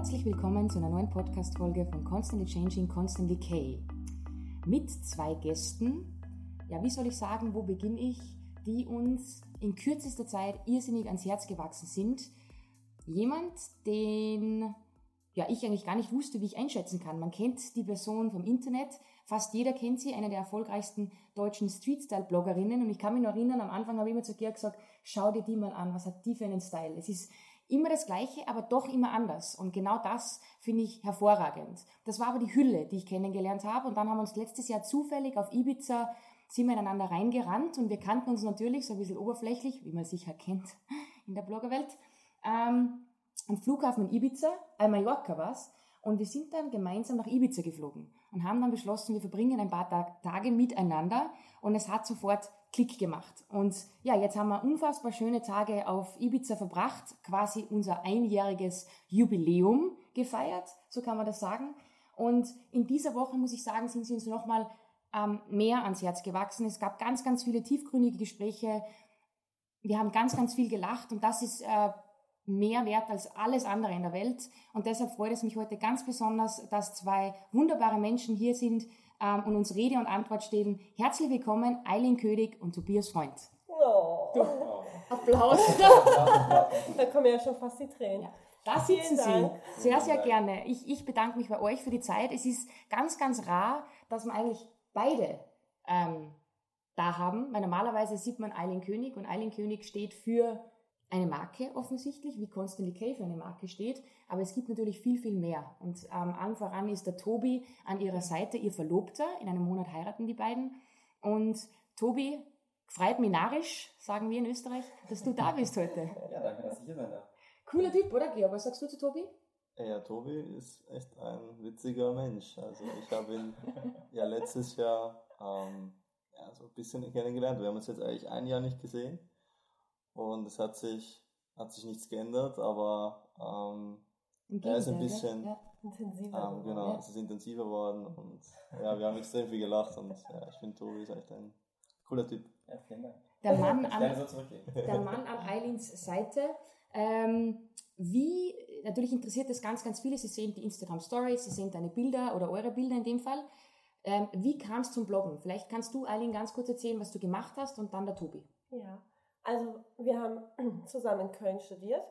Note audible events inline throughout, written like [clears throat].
Herzlich willkommen zu einer neuen Podcast-Folge von Constantly Changing, Constantly K. Mit zwei Gästen, ja, wie soll ich sagen, wo beginne ich, die uns in kürzester Zeit irrsinnig ans Herz gewachsen sind. Jemand, den ja, ich eigentlich gar nicht wusste, wie ich einschätzen kann. Man kennt die Person vom Internet, fast jeder kennt sie, eine der erfolgreichsten deutschen Street-Style-Bloggerinnen. Und ich kann mich noch erinnern, am Anfang habe ich immer zu Gerd gesagt, schau dir die mal an, was hat die für einen Style. Es ist immer das Gleiche, aber doch immer anders. Und genau das finde ich hervorragend. Das war aber die Hülle, die ich kennengelernt habe. Und dann haben wir uns letztes Jahr zufällig auf Ibiza sind wir ineinander reingerannt und wir kannten uns natürlich so ein bisschen oberflächlich, wie man sicher kennt [laughs] in der Bloggerwelt. Ähm, am Flughafen in Ibiza, äh Mallorca war's, und wir sind dann gemeinsam nach Ibiza geflogen und haben dann beschlossen, wir verbringen ein paar Tage miteinander und es hat sofort Klick gemacht. Und ja, jetzt haben wir unfassbar schöne Tage auf Ibiza verbracht, quasi unser einjähriges Jubiläum gefeiert, so kann man das sagen. Und in dieser Woche, muss ich sagen, sind sie uns nochmal ähm, mehr ans Herz gewachsen. Es gab ganz, ganz viele tiefgründige Gespräche. Wir haben ganz, ganz viel gelacht und das ist äh, mehr wert als alles andere in der Welt. Und deshalb freut es mich heute ganz besonders, dass zwei wunderbare Menschen hier sind ähm, und uns Rede und Antwort stehen. Herzlich willkommen, Eileen König und Tobias Freund. Oh. Applaus. [laughs] da kommen ja schon fast die Tränen. Ja. Da sitzen Sie. Sehr, sehr gerne. Ich, ich bedanke mich bei euch für die Zeit. Es ist ganz, ganz rar, dass wir eigentlich beide ähm, da haben. Weil normalerweise sieht man Eileen König und Eileen König steht für eine Marke offensichtlich, wie Constantly K für eine Marke steht, aber es gibt natürlich viel, viel mehr. Und ähm, allen voran ist der Tobi an ihrer Seite, ihr Verlobter. In einem Monat heiraten die beiden. Und Tobi, freut mich narisch, sagen wir in Österreich, dass du da bist heute. [laughs] Ja, danke, dass ich hier sein darf. Cooler Typ, oder Georg? Was sagst du zu Tobi? Ja, Tobi ist echt ein witziger Mensch. Also ich habe ihn [laughs] ja letztes Jahr ähm, ja, so ein bisschen kennengelernt. Wir haben uns jetzt eigentlich ein Jahr nicht gesehen. Und es hat sich, hat sich nichts geändert, aber ähm, er ist ein bisschen ja. intensiver. Ähm, genau, ja. es ist intensiver geworden und ja, wir haben extrem viel gelacht und ja, ich finde Tobi ist echt ein cooler Typ. Ja, vielen Dank. Der Mann an, der Mann an Eileens Seite. Ähm, wie, natürlich interessiert das ganz, ganz viele. Sie sehen die Instagram Stories, Sie sehen deine Bilder oder eure Bilder in dem Fall. Ähm, wie kam es zum Bloggen? Vielleicht kannst du, Eileen, ganz kurz erzählen, was du gemacht hast und dann der Tobi. Ja, also wir haben [clears throat] zusammen in Köln studiert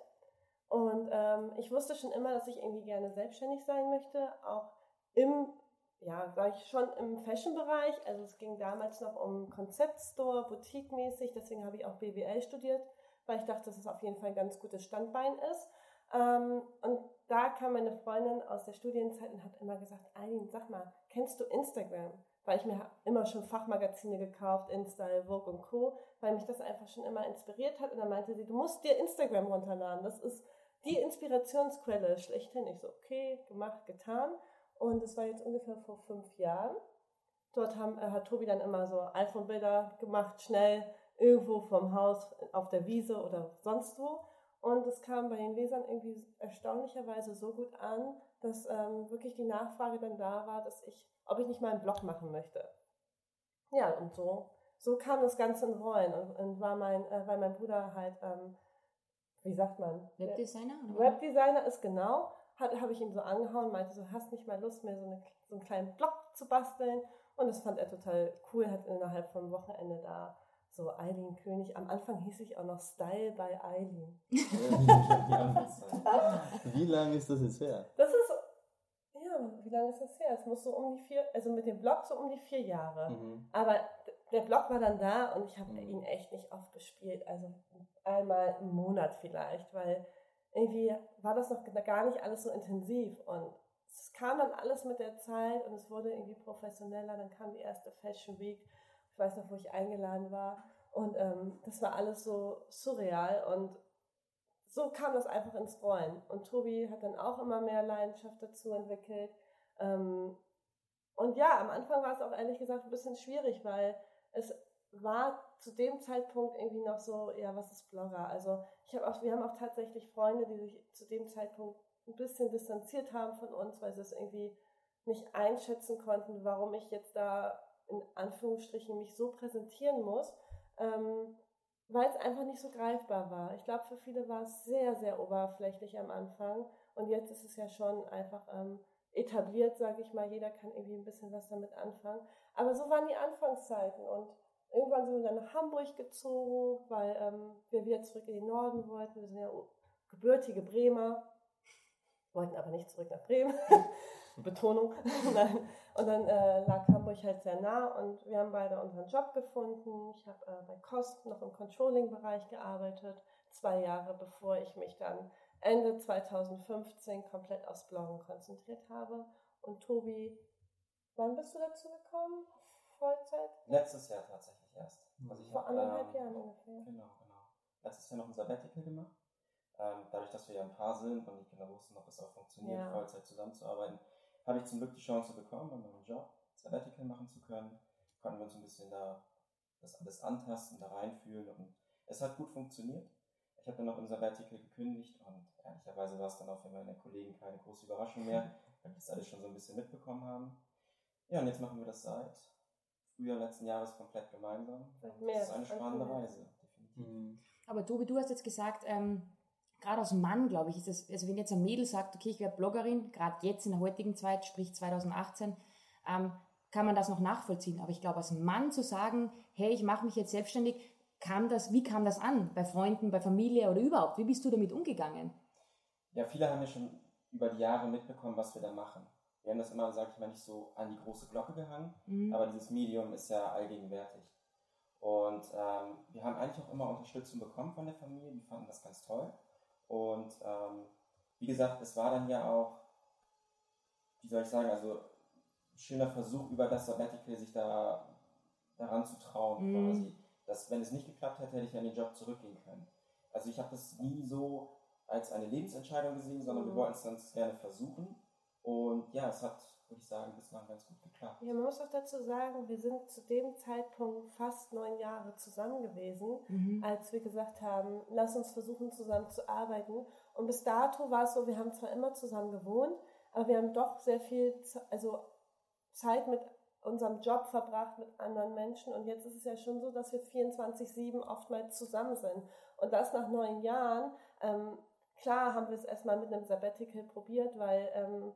und ähm, ich wusste schon immer, dass ich irgendwie gerne selbstständig sein möchte, auch im, ja, sag ich schon im Fashion-Bereich. Also es ging damals noch um Konzeptstore, Boutique-mäßig, deswegen habe ich auch BWL studiert, weil ich dachte, dass es auf jeden Fall ein ganz gutes Standbein ist. Ähm, und da kam meine Freundin aus der Studienzeit und hat immer gesagt, Eileen, sag mal, kennst du Instagram? Weil ich mir immer schon Fachmagazine gekauft, InStyle, Vogue und Co., weil mich das einfach schon immer inspiriert hat. Und dann meinte sie, du musst dir Instagram runterladen. Das ist die Inspirationsquelle schlechthin. Ich so, okay, gemacht, getan. Und es war jetzt ungefähr vor fünf Jahren. Dort haben, äh, hat Tobi dann immer so iPhone-Bilder gemacht, schnell irgendwo vom Haus auf der Wiese oder sonst wo. Und es kam bei den Lesern irgendwie erstaunlicherweise so gut an, dass ähm, wirklich die Nachfrage dann da war, dass ich, ob ich nicht mal einen Blog machen möchte. Ja, und so, so kam das Ganze in Rollen und, und war mein, äh, weil mein Bruder halt, ähm, wie sagt man? Webdesigner? Webdesigner ist genau, habe ich ihm so angehauen, meinte so, hast nicht mal Lust, mir so, eine, so einen kleinen Blog zu basteln? Und das fand er total cool, hat innerhalb vom Wochenende da so Eileen König. Am Anfang hieß ich auch noch Style bei Eileen. [laughs] [laughs] wie lange ist das jetzt her? Das ist, wie lange ist das her? Es muss so um die vier, also mit dem Blog so um die vier Jahre. Mhm. Aber der Blog war dann da und ich habe mhm. ihn echt nicht oft bespielt. Also einmal im Monat vielleicht, weil irgendwie war das noch gar nicht alles so intensiv und es kam dann alles mit der Zeit und es wurde irgendwie professioneller. Dann kam die erste Fashion Week ich weiß noch, wo ich eingeladen war. Und ähm, das war alles so surreal und so kam das einfach ins Rollen. Und Tobi hat dann auch immer mehr Leidenschaft dazu entwickelt. Ähm, und ja, am Anfang war es auch ehrlich gesagt ein bisschen schwierig, weil es war zu dem Zeitpunkt irgendwie noch so, ja, was ist Blogger? Also ich habe auch, wir haben auch tatsächlich Freunde, die sich zu dem Zeitpunkt ein bisschen distanziert haben von uns, weil sie es irgendwie nicht einschätzen konnten, warum ich jetzt da in Anführungsstrichen mich so präsentieren muss, ähm, weil es einfach nicht so greifbar war. Ich glaube, für viele war es sehr, sehr oberflächlich am Anfang Und jetzt ist es ja schon einfach ähm, etabliert, sage ich mal. Jeder kann irgendwie ein bisschen was damit anfangen. Aber so waren die Anfangszeiten. Und irgendwann sind wir dann nach Hamburg gezogen, weil ähm, wir wieder zurück in den Norden wollten. Wir sind ja gebürtige Bremer, wollten aber nicht zurück nach Bremen. [laughs] Betonung. [laughs] Nein. Und dann äh, lag Hamburg halt sehr nah und wir haben beide unseren Job gefunden. Ich habe äh, bei Kost noch im Controlling-Bereich gearbeitet, zwei Jahre bevor ich mich dann Ende 2015 komplett aufs Bloggen konzentriert habe. Und Tobi, wann bist du dazu gekommen? Vollzeit? Letztes Jahr tatsächlich erst. Also Vor hab, anderthalb ähm, Jahren ungefähr. Genau, genau. Letztes Jahr noch ein Sabbatical gemacht. Ähm, dadurch, dass wir ja ein Paar sind und nicht genau wussten, ob es auch funktioniert, ja. Vollzeit zusammenzuarbeiten, habe ich zum Glück die Chance bekommen, an meinem Job Sabbatical machen zu können. Konnten wir uns ein bisschen da das alles antasten, da reinfühlen und es hat gut funktioniert. Ich habe dann noch im Sabbatical gekündigt und ehrlicherweise war es dann auch für meine Kollegen keine große Überraschung mehr, [laughs] weil wir das alles schon so ein bisschen mitbekommen haben. Ja, und jetzt machen wir das seit Frühjahr letzten Jahres komplett gemeinsam. Und das ist eine spannende Reise, definitiv. Mhm. Aber Tobi, du hast jetzt gesagt, ähm, gerade als Mann, glaube ich, ist es, also wenn jetzt ein Mädel sagt, okay, ich werde Bloggerin, gerade jetzt in der heutigen Zeit, sprich 2018, ähm, kann man das noch nachvollziehen. Aber ich glaube, als Mann zu sagen, hey, ich mache mich jetzt selbstständig, kam das, wie kam das an? Bei Freunden, bei Familie oder überhaupt? Wie bist du damit umgegangen? Ja, viele haben ja schon über die Jahre mitbekommen, was wir da machen. Wir haben das immer, sag ich mal, nicht so an die große Glocke gehangen, mhm. aber dieses Medium ist ja allgegenwärtig. Und ähm, wir haben eigentlich auch immer Unterstützung bekommen von der Familie, die fanden das ganz toll. Und ähm, wie gesagt, es war dann ja auch, wie soll ich sagen, also schöner Versuch, über das Sabbatical sich da daran zu trauen, mhm. quasi. Dass, wenn es nicht geklappt hätte, hätte ich an den Job zurückgehen können. Also ich habe das nie so als eine Lebensentscheidung gesehen, sondern mhm. wir wollten es dann gerne versuchen. Und ja, es hat würde ich sagen, bislang ganz gut geklappt. Ja, man muss auch dazu sagen, wir sind zu dem Zeitpunkt fast neun Jahre zusammen gewesen, mhm. als wir gesagt haben, lass uns versuchen, zusammen zu arbeiten. Und bis dato war es so, wir haben zwar immer zusammen gewohnt, aber wir haben doch sehr viel also Zeit mit unserem Job verbracht mit anderen Menschen. Und jetzt ist es ja schon so, dass wir 24-7 oftmals zusammen sind. Und das nach neun Jahren. Ähm, klar haben wir es erstmal mit einem Sabbatical probiert, weil ähm,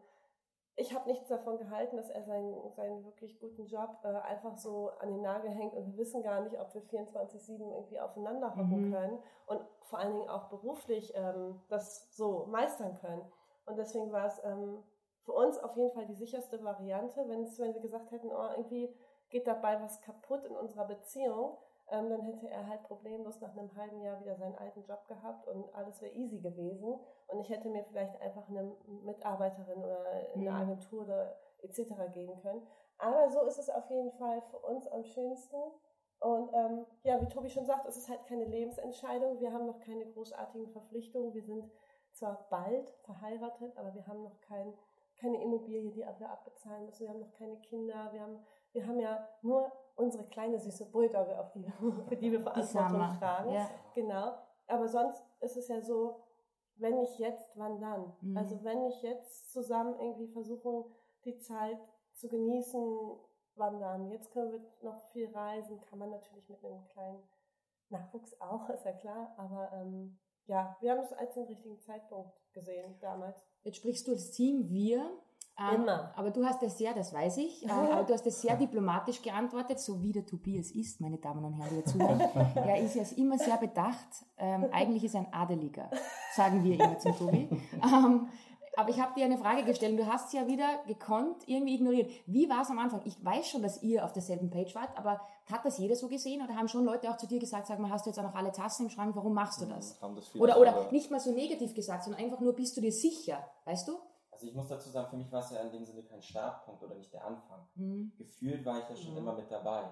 ich habe nichts davon gehalten, dass er seinen, seinen wirklich guten Job äh, einfach so an den Nagel hängt und wir wissen gar nicht, ob wir 24-7 irgendwie aufeinander hocken mhm. können und vor allen Dingen auch beruflich ähm, das so meistern können. Und deswegen war es ähm, für uns auf jeden Fall die sicherste Variante, wenn wir gesagt hätten, oh, irgendwie geht dabei was kaputt in unserer Beziehung, ähm, dann hätte er halt problemlos nach einem halben Jahr wieder seinen alten Job gehabt und alles wäre easy gewesen. Und ich hätte mir vielleicht einfach eine Mitarbeiterin oder eine mhm. Agentur oder etc. geben können. Aber so ist es auf jeden Fall für uns am schönsten. Und ähm, ja, wie Tobi schon sagt, es ist halt keine Lebensentscheidung. Wir haben noch keine großartigen Verpflichtungen. Wir sind zwar bald verheiratet, aber wir haben noch kein, keine Immobilie, die wir abbezahlen müssen. Wir haben noch keine Kinder. Wir haben, wir haben ja nur unsere kleine süße Bulldogge, auf die, [laughs] für die wir Verantwortung die tragen. Ja. Genau. Aber sonst ist es ja so, wenn nicht jetzt, wann dann? Mhm. Also wenn nicht jetzt zusammen irgendwie versuchen, die Zeit zu genießen, wann dann? Jetzt können wir noch viel reisen, kann man natürlich mit einem kleinen Nachwuchs auch, [laughs] ist ja klar. Aber ähm, ja, wir haben es als den richtigen Zeitpunkt gesehen damals. Jetzt sprichst du als Team wir. Ähm, Immer. Aber du hast es sehr, das weiß ich, äh, aber du hast es sehr diplomatisch geantwortet, so wie der Tobias ist, meine Damen und Herren, die zuhören. [laughs] er ist ja immer sehr bedacht. Ähm, eigentlich ist er ein Adeliger, sagen wir immer zum Tobi. [laughs] Ähm, aber ich habe dir eine Frage gestellt und du hast sie ja wieder gekonnt irgendwie ignoriert. Wie war es am Anfang? Ich weiß schon, dass ihr auf derselben Page wart, aber hat das jeder so gesehen oder haben schon Leute auch zu dir gesagt, sag mal, hast du jetzt auch noch alle Tassen im Schrank, warum machst du das? das oder, oder nicht mal so negativ gesagt, sondern einfach nur, bist du dir sicher, weißt du? Also ich muss dazu sagen, für mich war es ja in dem Sinne kein Startpunkt oder nicht der Anfang. Mhm. Gefühlt war ich ja schon mhm. immer mit dabei.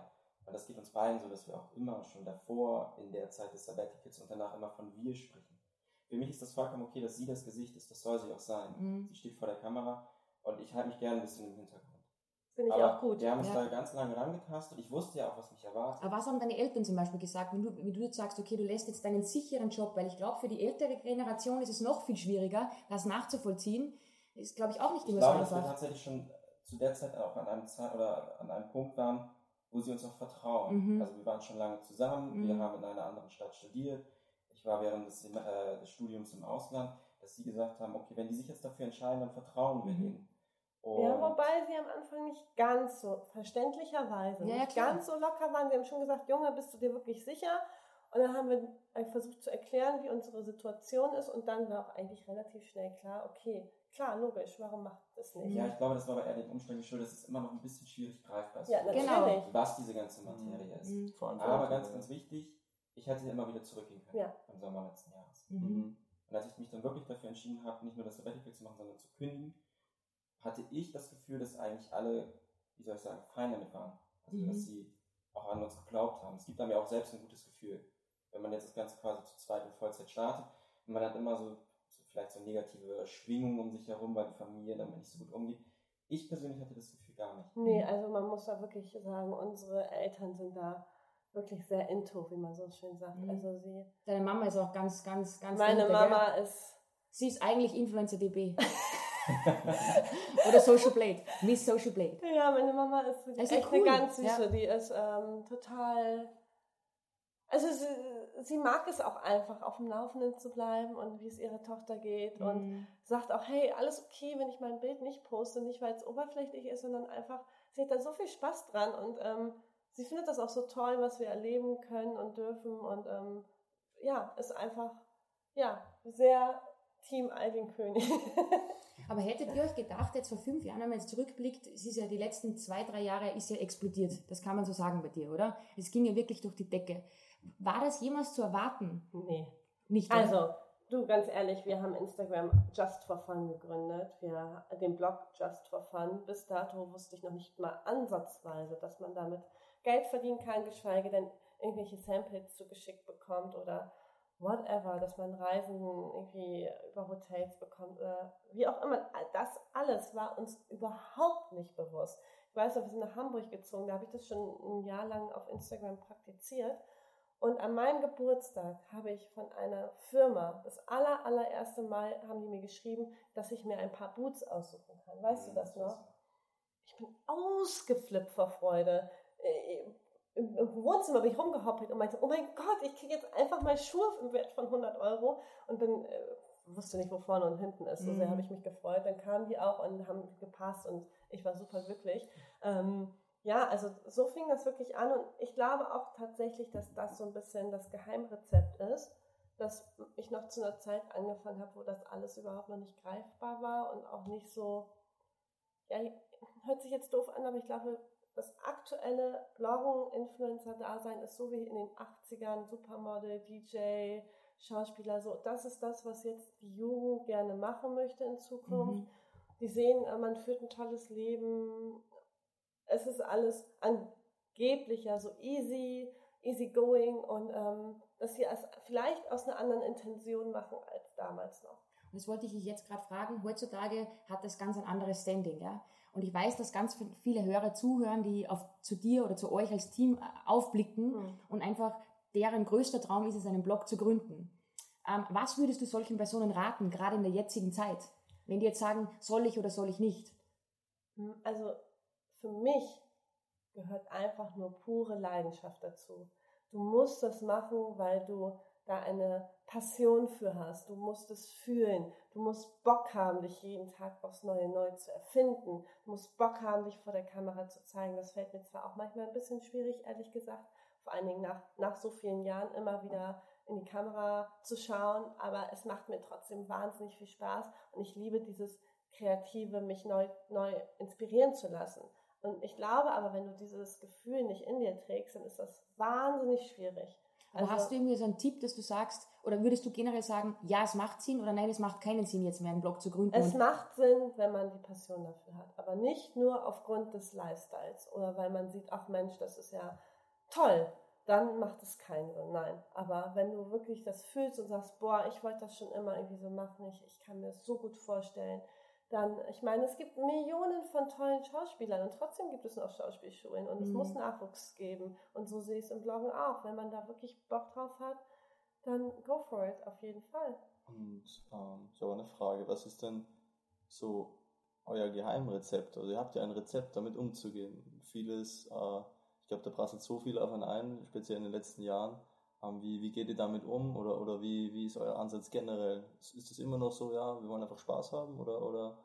Und das geht uns beiden so, dass wir auch immer schon davor in der Zeit des Sabbaticals und danach immer von wir sprechen. Für mich ist das vollkommen okay, dass sie das Gesicht ist, das soll sie auch sein. Mhm. Sie steht vor der Kamera und ich halte mich gerne ein bisschen im Hintergrund. Finde ich Aber auch gut. Wir haben uns ja. da ganz lange rangetastet. Ich wusste ja auch, was mich erwartet. Aber was haben deine Eltern zum Beispiel gesagt, wenn du, wenn du jetzt sagst, okay, du lässt jetzt deinen sicheren Job, weil ich glaube, für die ältere Generation ist es noch viel schwieriger, das nachzuvollziehen ist, glaube ich, auch nicht immer ich glaube, dass wir tatsächlich schon zu der Zeit auch an einem, Zeit oder an einem Punkt waren, wo sie uns auch vertrauen. Mhm. Also wir waren schon lange zusammen, mhm. wir haben in einer anderen Stadt studiert, ich war während des, äh, des, Studiums im Ausland. dass sie gesagt haben, okay, wenn die sich jetzt dafür entscheiden, dann vertrauen wir Mhm. denen. Ja, Und- wobei sie am Anfang nicht ganz so, verständlicherweise, Ja, ja, nicht klar. ganz so locker waren. Sie haben schon gesagt, Junge, bist du dir wirklich sicher? Und dann haben wir äh, versucht zu erklären, wie unsere Situation ist. Und dann war auch eigentlich relativ schnell klar, okay, klar, logisch, warum macht das nicht? Ja, ich glaube, das war aber eher den Umständen geschuldet, dass es immer noch ein bisschen schwierig greifbar ist. Ja, natürlich. Was diese ganze Materie ist. Mhm. Vor allem für Aber ganz, ganz wichtig, ich hätte immer wieder zurückgehen können Ja. im Sommer letzten Jahres. Mhm. Mhm. Und als ich mich dann wirklich dafür entschieden habe, nicht nur das Sabbatical zu machen, sondern zu kündigen, hatte ich das Gefühl, dass eigentlich alle, wie soll ich sagen, fein damit waren. Also, Mhm. dass sie auch an uns geglaubt haben. Es gibt einem ja auch selbst ein gutes Gefühl. Wenn man jetzt das Ganze quasi zu zweit in Vollzeit startet und man hat immer so vielleicht so negative Schwingungen um sich herum, weil die Familie damit nicht so gut umgeht. Ich persönlich hatte das Gefühl gar nicht. Nee, also man muss da wirklich sagen, unsere Eltern sind da wirklich sehr into, wie man so schön sagt. Mhm. Also sie, Deine Mama ist auch ganz, ganz, ganz. meine dahinter, Mama Gell? ist, Sie ist eigentlich Influencer DB. [laughs] [laughs] Oder Social Blade. Miss Social Blade. ja, meine Mama ist ist echt cool. eine ganz süße. Ja. Die ist ähm, total, also sie, sie mag es auch einfach, auf dem Laufenden zu bleiben und wie es ihrer Tochter geht und Mhm. sagt auch, hey, alles okay, wenn ich mein Bild nicht poste, nicht weil es oberflächlich ist, sondern einfach, sie hat da so viel Spaß dran und ähm, sie findet das auch so toll, was wir erleben können und dürfen und ähm, ja, ist einfach, ja, sehr Team Alvin König. [laughs] Aber hättet ihr euch gedacht, jetzt vor fünf Jahren, wenn man jetzt zurückblickt, es ist ja die letzten zwei, drei Jahre ist ja explodiert. Das kann man so sagen bei dir, oder? Es ging ja wirklich durch die Decke. War das jemals zu erwarten? nee. Nicht. oder? Also, du, ganz ehrlich, wir haben Instagram Just for Fun gegründet. Wir, den Blog Just for Fun. Bis dato wusste ich noch nicht mal ansatzweise, dass man damit Geld verdienen kann, geschweige denn irgendwelche Samples zugeschickt bekommt oder whatever, dass man Reisen irgendwie über Hotels bekommt oder wie auch immer. Das alles war uns überhaupt nicht bewusst. Ich weiß noch, wir sind nach Hamburg gezogen, da habe ich das schon ein Jahr lang auf Instagram praktiziert. Und an meinem Geburtstag habe ich von einer Firma, das aller, allererste Mal haben die mir geschrieben, dass ich mir ein paar Boots aussuchen kann. Weißt du das noch? Ich bin ausgeflippt vor Freude. Äh, Im, Im Wohnzimmer bin ich rumgehoppelt und meinte, oh mein Gott, ich kriege jetzt einfach mal Schuhe im Wert von 100 Euro und bin, äh, wusste nicht, wo vorne und hinten ist. So sehr Mhm. habe ich mich gefreut. Dann kamen die auch und haben gepasst und ich war super glücklich. Ähm, ja, also so fing das wirklich an und ich glaube auch tatsächlich, dass das so ein bisschen das Geheimrezept ist, dass ich noch zu einer Zeit angefangen habe, wo das alles überhaupt noch nicht greifbar war und auch nicht so, ja, hört sich jetzt doof an, aber ich glaube, das aktuelle Bloggen, Influencer-Dasein ist so wie in den 80ern, Supermodel, DJ, Schauspieler, so, das ist das, was jetzt die Jugend gerne machen möchte in Zukunft. Mhm. Die sehen, äh, man führt ein tolles Leben. Es ist alles angeblich ja so easy, easy going und ähm, dass sie es vielleicht aus einer anderen Intention machen als damals noch. Und das wollte ich dich jetzt gerade fragen. Heutzutage hat das ganz ein anderes Standing, ja. Und ich weiß, dass ganz viele Hörer zuhören, die auf, zu dir oder zu euch als Team äh, aufblicken Mhm. und einfach deren größter Traum ist es, einen Blog zu gründen. Ähm, was würdest du solchen Personen raten, gerade in der jetzigen Zeit? Wenn die jetzt sagen, soll ich oder soll ich nicht? Hm, Also für mich gehört einfach nur pure Leidenschaft dazu. Du musst das machen, weil du da eine Passion für hast. Du musst es fühlen. Du musst Bock haben, dich jeden Tag aufs Neue neu zu erfinden. Du musst Bock haben, dich vor der Kamera zu zeigen. Das fällt mir zwar auch manchmal ein bisschen schwierig, ehrlich gesagt. Vor allen Dingen nach, nach so vielen Jahren immer wieder in die Kamera zu schauen. Aber es macht mir trotzdem wahnsinnig viel Spaß. Und ich liebe dieses Kreative, mich neu, neu inspirieren zu lassen. Und ich glaube aber, wenn du dieses Gefühl nicht in dir trägst, dann ist das wahnsinnig schwierig. Aber Also- hast du irgendwie so einen Tipp, dass du sagst, oder würdest du generell sagen, ja, es macht Sinn oder nein, es macht keinen Sinn, jetzt mehr einen Blog zu gründen? Es macht Sinn, wenn man die Passion dafür hat, aber nicht nur aufgrund des Lifestyles oder weil man sieht, ach Mensch, das ist ja toll, dann macht es keinen Sinn. Nein, aber wenn du wirklich das fühlst und sagst, boah, ich wollte das schon immer irgendwie so machen, ich, ich kann mir das so gut vorstellen, dann, ich meine, es gibt Millionen von tollen Schauspielern und trotzdem gibt es noch Schauspielschulen und es Mhm. muss Nachwuchs geben und so sehe ich es im Bloggen auch. Wenn man da wirklich Bock drauf hat, dann go for it, auf jeden Fall. Und ähm, ich habe eine Frage, was ist denn so euer Geheimrezept? Also ihr habt ja ein Rezept, damit umzugehen. Vieles, äh, ich glaube, da prasselt so viel auf einen ein, speziell in den letzten Jahren. Ähm, wie, wie geht ihr damit um oder, oder wie, wie ist euer Ansatz generell? Ist das immer noch so, ja, wir wollen einfach Spaß haben oder, oder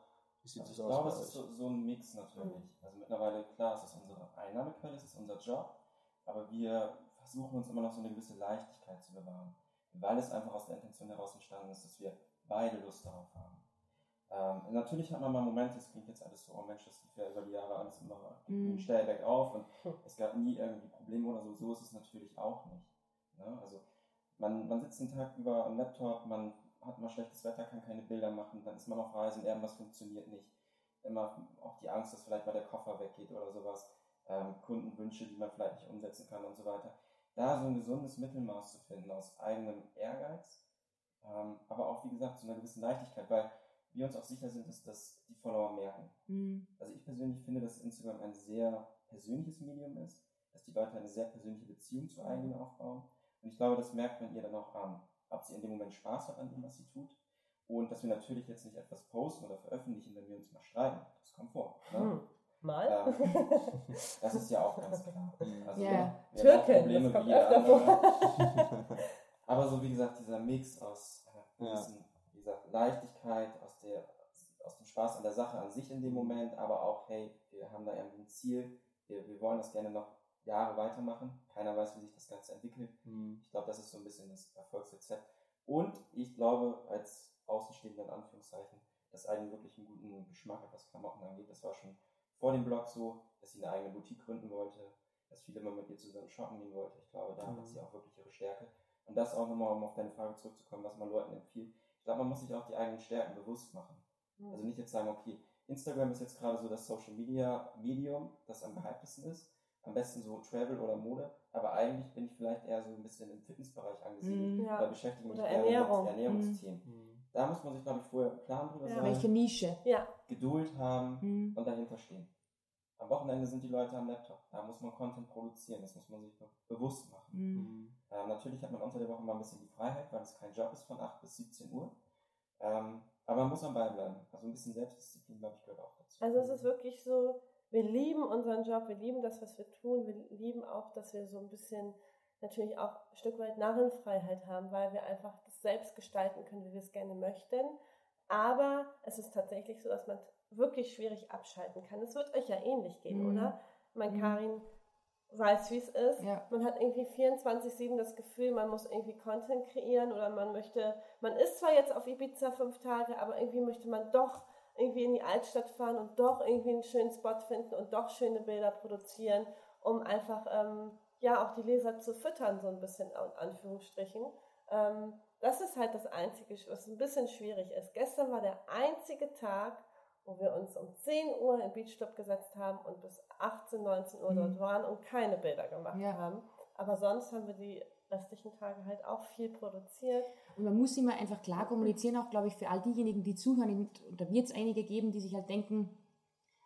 wie sieht also das aus? Ich glaube, es ist so, so, ein Mix natürlich. Mhm. Also mittlerweile, klar, es ist unsere Einnahmequelle, es ist unser Job, aber wir versuchen uns immer noch so eine gewisse Leichtigkeit zu bewahren, weil es einfach aus der Intention heraus entstanden ist, dass wir beide Lust darauf haben. Ähm, natürlich hat man mal Momente, es klingt jetzt alles so, oh Mensch, das lief ja über die Jahre alles immer mm. steil bergauf und es gab nie irgendwie Probleme oder so. So ist es natürlich auch nicht. Ne? Also man, man sitzt den Tag über am Laptop, man hat mal schlechtes Wetter, kann keine Bilder machen, dann ist man auf Reisen, irgendwas funktioniert nicht. Immer auch die Angst, dass vielleicht mal der Koffer weggeht oder sowas. Ähm, Kundenwünsche, die man vielleicht nicht umsetzen kann und so weiter. Da so ein gesundes Mittelmaß zu finden aus eigenem Ehrgeiz, ähm, aber auch wie gesagt zu einer gewissen Leichtigkeit, weil wir uns auch sicher sind, dass das die Follower merken. Mhm. Also ich persönlich finde, dass Instagram ein sehr persönliches Medium ist, dass die Leute eine sehr persönliche Beziehung zu einigen aufbauen. Und ich glaube, das merkt man ihr dann auch an, ob sie in dem Moment Spaß hat an dem, was sie tut. Und dass wir natürlich jetzt nicht etwas posten oder veröffentlichen, wenn wir uns mal streiten. Das kommt vor. Ne? Hm. Mal? Ähm, [laughs] das ist ja auch ganz klar. Also, ja, wir, wir Türken, das kommt öfter vor. [laughs] Aber so wie gesagt, dieser Mix aus äh, gewissen gesagt, Leichtigkeit, aus, der, aus dem Spaß an der Sache an sich in dem Moment, aber auch, hey, wir haben da irgendwie ein Ziel, wir, wir wollen das gerne noch Jahre weitermachen. Keiner weiß, wie sich das Ganze entwickelt. Mhm. Ich glaube, das ist so ein bisschen das Erfolgsrezept. Und ich glaube, als Außenstehender in Anführungszeichen, dass einen wirklich einen guten Geschmack hat, was Klamotten angeht. Das war schon vor dem Blog so, dass sie eine eigene Boutique gründen wollte, dass viele immer mit ihr zusammen shoppen gehen wollte. Ich glaube, da mhm. hat sie auch wirklich ihre Stärke. Und das auch nochmal, um auf deine Frage zurückzukommen, was man Leuten empfiehlt glaube, man muss sich auch die eigenen Stärken bewusst machen. Mhm. Also nicht jetzt sagen, okay, Instagram ist jetzt gerade so das Social Media Medium, das am gehyptesten ist. Am besten so Travel oder Mode. Aber eigentlich bin ich vielleicht eher so ein bisschen im Fitnessbereich angesiedelt. Mhm, ja. Oder beschäftige mich oder eher Ernährung. mit Ernährungsthemen. Mhm. Da muss man sich, glaube ich, vorher einen Plan drüber ja. sein. Welche Nische? Ja. Geduld haben mhm. und dahinter stehen. Am Wochenende sind die Leute am Laptop. Da muss man Content produzieren. Das muss man sich bewusst machen. Mhm. Ähm, natürlich hat man unter der Woche mal ein bisschen die Freiheit, weil es kein Job ist von 8 bis 17 Uhr. Ähm, aber man muss am Ball bleiben. Also ein bisschen Selbstdisziplin, glaube ich, gehört auch dazu. Also es ist wirklich so, wir lieben unseren Job, wir lieben das, was wir tun, wir lieben auch, dass wir so ein bisschen natürlich auch ein Stück weit Narrenfreiheit haben, weil wir einfach das selbst gestalten können, wie wir es gerne möchten. Aber es ist tatsächlich so, dass man wirklich schwierig abschalten kann. Es wird euch ja ähnlich gehen, mhm. oder? Mein mhm. Karin weiß, wie es ist. Ja. Man hat irgendwie 24-7 das Gefühl, man muss irgendwie Content kreieren oder man möchte, man ist zwar jetzt auf Ibiza fünf Tage, aber irgendwie möchte man doch irgendwie in die Altstadt fahren und doch irgendwie einen schönen Spot finden und doch schöne Bilder produzieren, um einfach ähm, ja auch die Leser zu füttern, so ein bisschen in Anführungsstrichen. Ähm, das ist halt das Einzige, was ein bisschen schwierig ist. Gestern war der einzige Tag, wo wir uns um 10 Uhr im Beachstop gesetzt haben und bis 18, 19 Uhr mhm. dort waren und keine Bilder gemacht ja. haben. Aber sonst haben wir die restlichen Tage halt auch viel produziert. Und man muss immer einfach klar kommunizieren, auch glaube ich für all diejenigen, die zuhören. Und da wird es einige geben, die sich halt denken,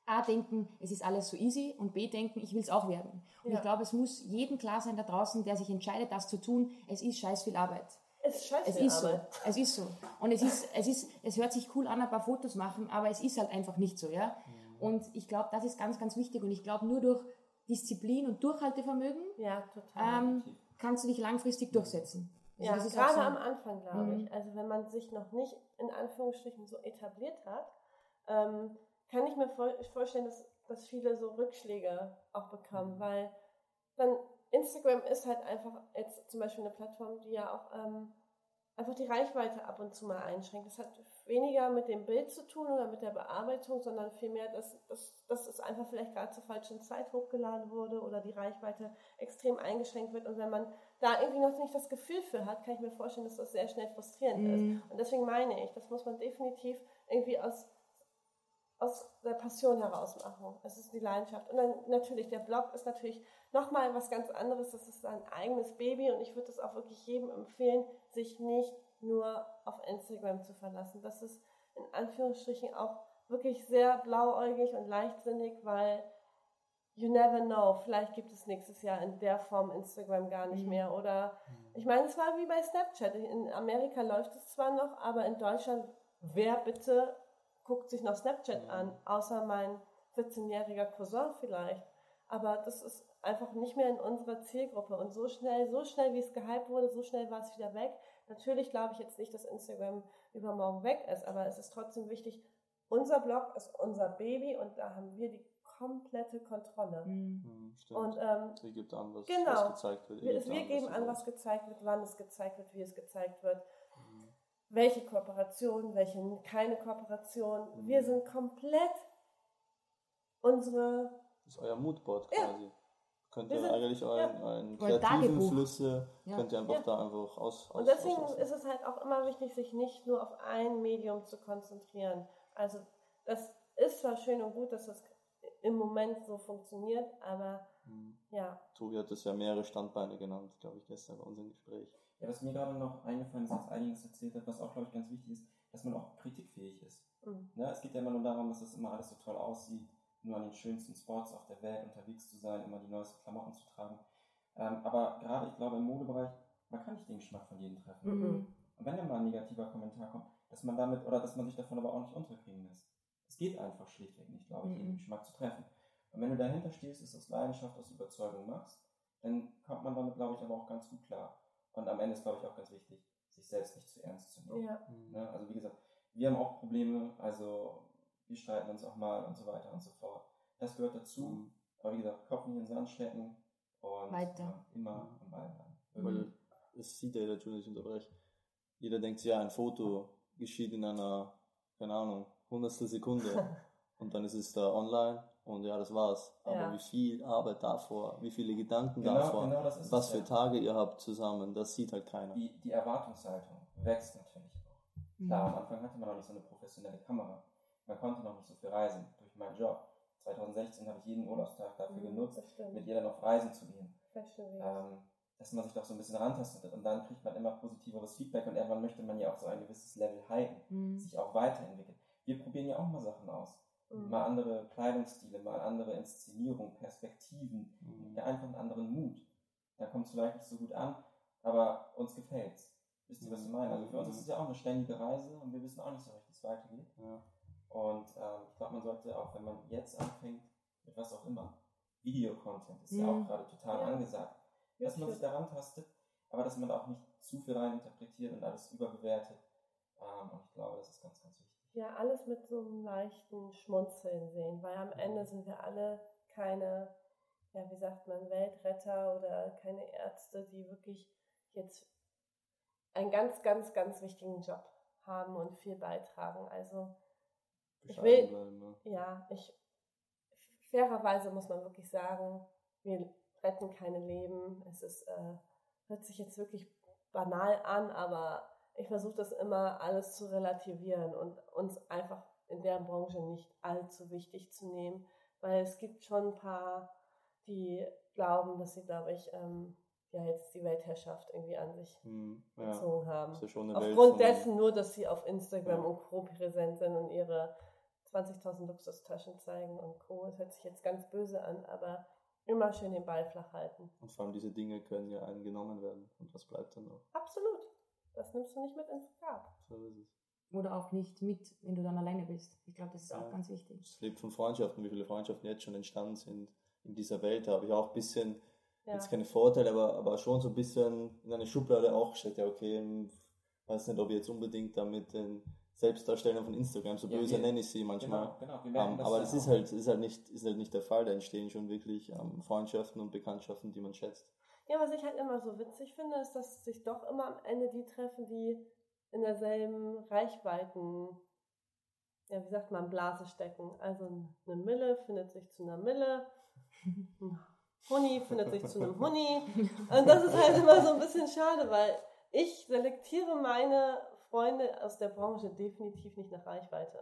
A, denken, es ist alles so easy und B, denken, ich will es auch werden. Und ja. ich glaube, es muss jedem klar sein da draußen, der sich entscheidet, das zu tun, es ist scheiß viel Arbeit. Es ist scheiße. Es ist so. Es ist so. Und es ist, es ist, es hört sich cool an, ein paar Fotos machen, aber es ist halt einfach nicht so, ja. Mhm. Und ich glaube, das ist ganz, ganz wichtig. Und ich glaube, nur durch Disziplin und Durchhaltevermögen ja, ähm, kannst du dich langfristig durchsetzen. Also ja, gerade so. am Anfang, glaube mhm. ich. Also wenn man sich noch nicht in Anführungsstrichen so etabliert hat, ähm, kann ich mir vorstellen, dass, dass viele so Rückschläge auch bekommen, mhm. weil dann Instagram ist halt einfach jetzt zum Beispiel eine Plattform, die ja auch ähm, einfach die Reichweite ab und zu mal einschränkt. Das hat weniger mit dem Bild zu tun oder mit der Bearbeitung, sondern vielmehr, dass, dass, dass es einfach vielleicht gerade zur falschen Zeit hochgeladen wurde oder die Reichweite extrem eingeschränkt wird. Und wenn man da irgendwie noch nicht das Gefühl für hat, kann ich mir vorstellen, dass das sehr schnell frustrierend mhm. ist. Und deswegen meine ich, das muss man definitiv irgendwie aus aus der Passion heraus machen. Es ist die Leidenschaft. Und dann natürlich, der Blog ist natürlich nochmal was ganz anderes. Das ist sein eigenes Baby und ich würde es auch wirklich jedem empfehlen, sich nicht nur auf Instagram zu verlassen. Das ist in Anführungsstrichen auch wirklich sehr blauäugig und leichtsinnig, weil you never know, vielleicht gibt es nächstes Jahr in der Form Instagram gar nicht mhm. mehr. Oder mhm. ich meine, es war wie bei Snapchat. In Amerika läuft es zwar noch, aber in Deutschland, wer bitte guckt sich noch Snapchat an, außer mein 14-jähriger Cousin vielleicht. Aber das ist einfach nicht mehr in unserer Zielgruppe. Und so schnell, so schnell wie es gehypt wurde, so schnell war es wieder weg. Natürlich glaube ich jetzt nicht, dass Instagram übermorgen weg ist, aber es ist trotzdem wichtig, unser Blog ist unser Baby und da haben wir die komplette Kontrolle. Mhm, stimmt. Und ähm, Sie gibt an, was, Genau. was gezeigt wird. wir, Ihr gebt wir geben was an, was gezeigt wird, wann es gezeigt wird, wie es gezeigt wird, Mhm. Welche Kooperation, welche keine Kooperation. Mhm. Wir sind komplett unsere Das ist euer Moodboard Ja. quasi. Könnt Wir ihr sind- eigentlich euren, euren Euer kreativen. Flüsse, Ja. könnt ihr einfach Ja. da einfach aus, aus Und deswegen auslassen. ist es halt auch immer wichtig, sich nicht nur auf ein Medium zu konzentrieren. Also das ist zwar schön und gut, dass das im Moment so funktioniert, aber Mhm. ja, Tobi hat das ja mehrere Standbeine genannt, glaube ich, gestern bei unserem Gespräch. Ja, was mir gerade noch eingefallen ist, als einiges erzählt hat, was auch, glaube ich, ganz wichtig ist, dass man auch kritikfähig ist. mm, Ne? Es geht ja immer nur darum, dass das immer alles so toll aussieht, nur an den schönsten Spots auf der Welt unterwegs zu sein, immer die neuesten Klamotten zu tragen. Ähm, aber gerade, ich glaube, im Modebereich, man kann nicht den Geschmack von jedem treffen. Mhm. Und wenn dann mal ein negativer Kommentar kommt, dass man damit, oder dass man sich davon aber auch nicht unterkriegen lässt. Es geht einfach schlichtweg nicht, glaube ich, Mhm. jeden Geschmack zu treffen. Und wenn du dahinter stehst, es aus Leidenschaft, aus Überzeugung machst, dann kommt man damit, glaube ich, aber auch ganz gut klar. Und am Ende ist, glaube ich, auch ganz wichtig, sich selbst nicht zu ernst zu nehmen. ja, Ne? Also wie gesagt, wir haben auch Probleme, also wir streiten uns auch mal und so weiter und so fort. Das gehört dazu. Mhm. Aber wie gesagt, Kopf nicht in den Sand stecken und Weiter. ja, immer am Ball bleiben. Weil es sieht ja jeder, Entschuldigung, ich unterbreche. Jeder denkt sich, ja, ein Foto geschieht in einer, keine Ahnung, hundertstel Sekunde [laughs] und dann ist es da online und ja, das war's. Aber Ja. wie viel Arbeit davor, wie viele Gedanken Genau, davor, genau das ist was es für ja. Tage ihr habt zusammen, das sieht halt keiner. Die, die Erwartungshaltung wächst natürlich auch. Klar, am Anfang hatte man noch nicht so eine professionelle Kamera. Man konnte noch nicht so viel reisen durch meinen Job. 2016 habe ich jeden Urlaubstag dafür mm, genutzt, mit ihr dann auf Reisen zu gehen. Ähm, dass man sich doch so ein bisschen rantastet und dann kriegt man immer positiveres Feedback und irgendwann möchte man ja auch so ein gewisses Level halten, Mhm. sich auch weiterentwickeln. Wir probieren ja auch mal Sachen aus. Mm. Mal andere Kleidungsstile, mal andere Inszenierung, Perspektiven, Mhm. ja einfach einen anderen Mut. Da kommt es vielleicht nicht so gut an, aber uns gefällt's. Wisst ihr, was ich meine? Also für uns ist es ja auch eine ständige Reise und wir wissen auch nicht so recht, wie es weitergeht. Ja. Und ähm, ich glaube, man sollte auch, wenn man jetzt anfängt, mit was auch immer, Videocontent ist ja Mhm. auch gerade total Ja. angesagt, dass man sich daran tastet, aber dass man da auch nicht zu viel rein interpretiert und alles überbewertet. Ähm, und ich glaube, das ist ganz, ganz wichtig. Ja, alles mit so einem leichten Schmunzeln sehen, weil am Ende sind wir alle keine, ja, wie sagt man, Weltretter oder keine Ärzte, die wirklich jetzt einen ganz, ganz, ganz wichtigen Job haben und viel beitragen. Also Ich will- bleiben, ne? ja, ich fairerweise muss man wirklich sagen, wir retten keine Leben. Es ist, äh, hört sich jetzt wirklich banal an, aber ich versuche das immer alles zu relativieren und uns einfach in der Branche nicht allzu wichtig zu nehmen, weil es gibt schon ein paar, die glauben, dass sie, glaube ich, ähm, ja jetzt die Weltherrschaft irgendwie an sich Mhm. Ja. gezogen haben. Aufgrund dessen nur, dass sie auf Instagram Ja. und Co. präsent sind und ihre 20.000 Luxustaschen zeigen und Co. Das hört sich jetzt ganz böse an, aber immer schön den Ball flach halten. Und vor allem diese Dinge können ja einem genommen werden. Und was bleibt dann noch? Absolut. Das nimmst du nicht mit ins Grab. So ist es. Oder auch nicht mit, wenn du dann alleine bist. Ich glaube, das ist Ja. auch ganz wichtig. Es lebt von Freundschaften, wie viele Freundschaften jetzt schon entstanden sind in dieser Welt. Da habe ich auch ein bisschen, Ja. jetzt keine Vorteile, aber, aber schon so ein bisschen in eine Schublade auch gesteckt. Ja, okay, hm, weiß nicht, ob ich jetzt unbedingt damit den Selbstdarstellern von Instagram, so Ja, böse wir- nenne ich sie manchmal. Genau, genau. Wir merken Ähm, das aber das ist halt, ist halt nicht, ist halt nicht der Fall. Da entstehen schon wirklich ähm, Freundschaften und Bekanntschaften, die man schätzt. Ja, was ich halt immer so witzig finde, ist, dass sich doch immer am Ende die treffen, die in derselben Reichweiten, ja, wie sagt man, Blase stecken. Also eine Mille findet sich zu einer Mille, ein Huni findet sich zu einem Huni. Und das ist halt immer so ein bisschen schade, weil ich selektiere meine Freunde aus der Branche definitiv nicht nach Reichweite.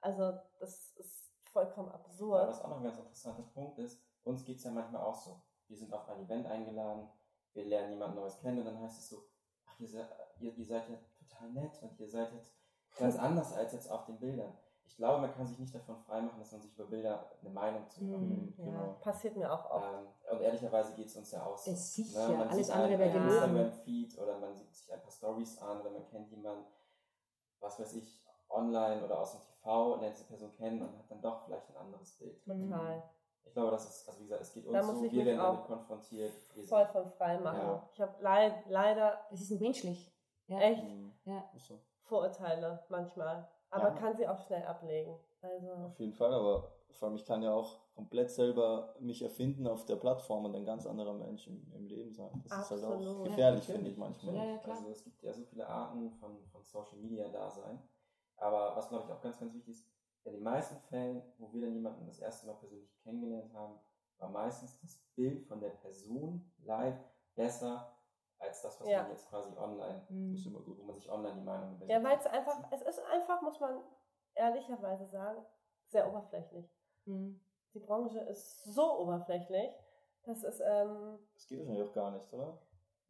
Also das ist vollkommen absurd. was auch noch ein ganz interessanter Punkt ist, uns geht es ja manchmal auch so. Wir sind auf ein Event eingeladen, wir lernen jemand Neues kennen und dann heißt es so, ach, ihr seid, ihr, ihr seid ja total nett und ihr seid jetzt ganz [laughs] anders als jetzt auf den Bildern. Ich glaube, man kann sich nicht davon freimachen, dass man sich über Bilder eine Meinung zu Mhm, Ja, genau. passiert mir auch oft. Ähm, und ehrlicherweise geht es uns ja auch so. Es sicher, Man alles sieht andere wäre gelogen. Instagram-Feed oder man sieht sich ein paar Stories an oder man kennt jemanden, was weiß ich, online oder aus dem TV, lernt diese Person kennen und hat dann doch vielleicht ein anderes Bild. Total. Ich glaube, das ist, also wie gesagt, es geht Da uns muss so, ich wir mich werden damit konfrontiert. Wir Voll von frei machen. Ja. Ich habe leid, leider Es ist menschlich. Ja. echt Mhm. Ja. So. Vorurteile manchmal. Aber Ja. kann sie auch schnell ablegen. Also, Auf jeden Fall, aber vor allem ich kann ja auch komplett selber mich erfinden auf der Plattform und ein ganz anderer Mensch im, im Leben sein. Das ist halt auch Absolut. gefährlich, Ja, finde ich manchmal. Ja, ja. Also es gibt ja so viele Arten von, von Social Media Dasein. Aber was glaube ich auch ganz, ganz wichtig ist, in den meisten Fällen, wo wir dann jemanden das erste Mal persönlich kennengelernt haben, war meistens das Bild von der Person live besser als das, was Ja. man jetzt quasi online, Mhm. Das ist immer gut. wo man sich online die Meinung bildet. ja, weil es einfach, es ist einfach, muss man ehrlicherweise sagen, sehr oberflächlich. Mhm. Die Branche ist so oberflächlich, dass es, ähm, Das geht wahrscheinlich auch gar nicht, oder?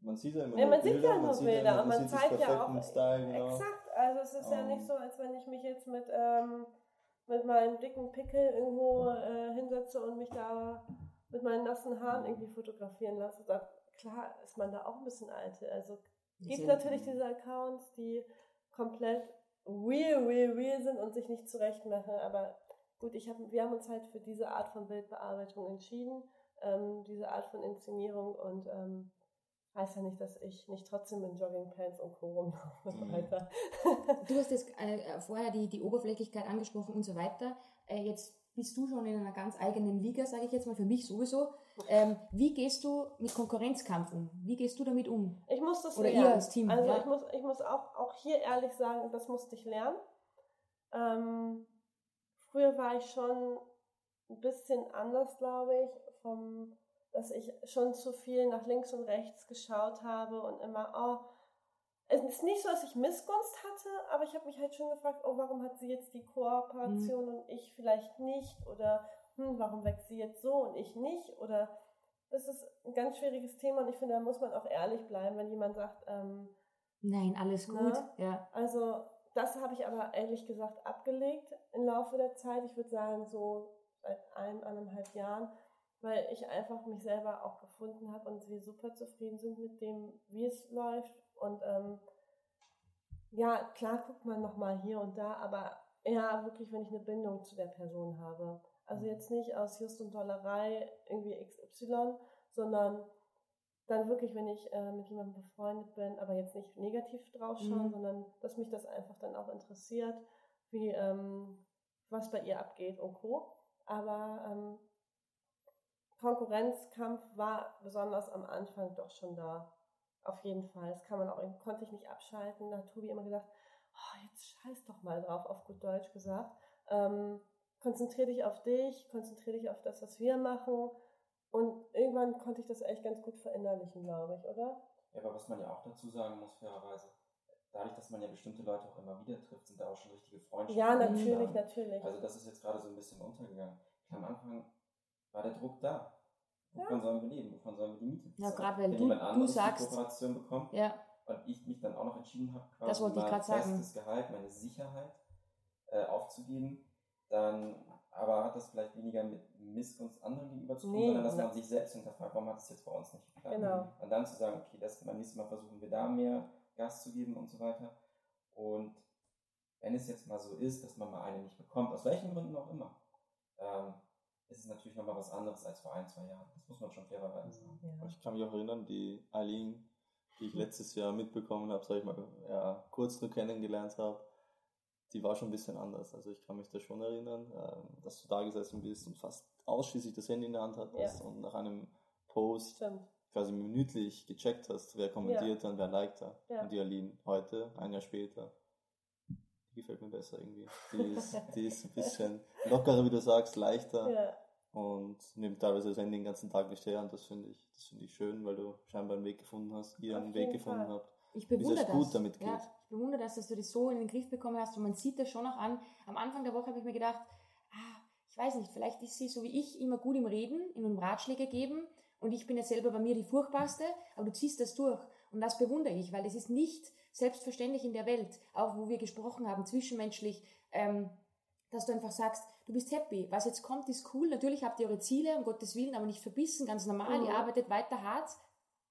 Man sieht ja immer Ja, nur man sieht Bilder, ja nur sieht Bilder immer- und man sieht das zeigt ja auch Style, genau. exakt. Also es ist ja Ähm. nicht so, als wenn ich mich jetzt mit, ähm, mit meinem dicken Pickel irgendwo äh, hinsetze und mich da mit meinen nassen Haaren irgendwie fotografieren lasse. Da, klar ist man da auch ein bisschen alte. Also gibt natürlich diese Accounts, die komplett real, real, real sind und sich nicht zurechtmachen. Aber gut, ich hab, wir haben uns halt für diese Art von Bildbearbeitung entschieden, ähm, diese Art von Inszenierung und ähm, heißt ja nicht, dass ich nicht trotzdem in Joggingpants und Co. rumlaufe Mhm. weiter. Du hast jetzt äh, vorher die, die Oberflächlichkeit angesprochen und so weiter. Äh, jetzt bist du schon in einer ganz eigenen Liga, sage ich jetzt mal, für mich sowieso. Ähm, wie gehst du mit Konkurrenzkampf um? Wie gehst du damit um? Ich muss das Oder ihr lernen. als Team, Also ja. ich muss, ich muss auch, auch hier ehrlich sagen, das musste ich lernen. Ähm, früher war ich schon ein bisschen anders, glaube ich, vom, dass ich schon zu viel nach links und rechts geschaut habe und immer, oh, es ist nicht so, dass ich Missgunst hatte, aber ich habe mich halt schon gefragt, oh, warum hat sie jetzt die Kooperation und ich vielleicht nicht? Oder hm, warum wächst sie jetzt so und ich nicht? Oder das ist ein ganz schwieriges Thema und ich finde, da muss man auch ehrlich bleiben, wenn jemand sagt, ähm, Nein, alles Na? gut. Ja. also das habe ich aber ehrlich gesagt abgelegt im Laufe der Zeit. Ich würde sagen so seit ein, eineinhalb Jahren, weil ich einfach mich selber auch gefunden habe und wir super zufrieden sind mit dem, wie es läuft. Und ähm, ja, klar guckt man nochmal hier und da, aber eher wirklich, wenn ich eine Bindung zu der Person habe. Also jetzt nicht aus Just und Dollerei irgendwie XY, sondern dann wirklich, wenn ich äh, mit jemandem befreundet bin, aber jetzt nicht negativ drauf schauen, Mhm. sondern dass mich das einfach dann auch interessiert, wie ähm, was bei ihr abgeht und Co. Aber ähm, Konkurrenzkampf war besonders am Anfang doch schon da. Auf jeden Fall. Das kann man auch, konnte ich nicht abschalten. Da hat Tobi immer gesagt, oh, jetzt scheiß doch mal drauf, auf gut Deutsch gesagt. Ähm, konzentrier dich auf dich, konzentrier dich auf das, was wir machen. Und irgendwann konnte ich das echt ganz gut verinnerlichen, glaube ich, oder? Ja, aber was man ja auch dazu sagen muss, fairerweise, dadurch, dass man ja bestimmte Leute auch immer wieder trifft, sind da auch schon richtige Freundschaften. Ja, natürlich, natürlich. Also das ist jetzt gerade so ein bisschen untergegangen. Am Anfang war der Druck da. Ja. Wovon sollen wir leben? Wovon sollen wir die Miete Ja, bezahlen? gerade weil Wenn du- jemand du sagst- die Kooperation bekommt Ja, und ich mich dann auch noch entschieden habe, quasi mein grad sagen. festes Gehalt, meine Sicherheit äh, aufzugeben, dann aber hat das vielleicht weniger mit Missgunst anderen gegenüber zu tun, Nee, sondern dass man sich selbst hinterfragt, warum hat es jetzt bei uns nicht geklappt? Genau. Und dann zu sagen, okay, das beim nächsten Mal versuchen wir da mehr Gas zu geben und so weiter. Und wenn es jetzt mal so ist, dass man mal eine nicht bekommt, aus welchen Gründen auch immer, ähm, ist es natürlich nochmal was anderes als vor ein, zwei Jahren. Das muss man schon fairerweise sagen. Ja. Ich kann mich auch erinnern, die Eileen, die ich letztes Jahr mitbekommen habe, sag ich mal, ja, kurz nur kennengelernt habe, die war schon ein bisschen anders. Also ich kann mich da schon erinnern, ähm, dass du da gesessen bist und fast ausschließlich das Handy in der Hand hattest Ja. und nach einem Post Stimmt. quasi minütlich gecheckt hast, wer kommentiert hat und wer liked hat. Ja. Und die Aline heute, ein Jahr später, die gefällt mir besser irgendwie. Die ist, die ist ein bisschen lockerer, wie du sagst, leichter Ja. und nimmt teilweise das Handy den ganzen Tag nicht her und das finde ich, das finde ich schön, weil du scheinbar einen Weg gefunden hast, ihr einen Weg jeden gefunden Fall. habt. ich bewundere das. gut damit Ja, geht. ich bewundere das, dass du das so in den Griff bekommen hast und man sieht das schon auch an. Am Anfang der Woche habe ich mir gedacht, ah, ich weiß nicht, vielleicht ist sie so wie ich immer gut im Reden, in einem Ratschläge geben und ich bin ja selber bei mir die furchtbarste, aber du ziehst das durch und das bewundere ich, weil es ist nicht selbstverständlich in der Welt, auch wo wir gesprochen haben, zwischenmenschlich, ähm, dass du einfach sagst, du bist happy, was jetzt kommt, ist cool, natürlich habt ihr eure Ziele, um Gottes Willen, aber nicht verbissen, ganz normal, Mhm. ihr arbeitet weiter hart,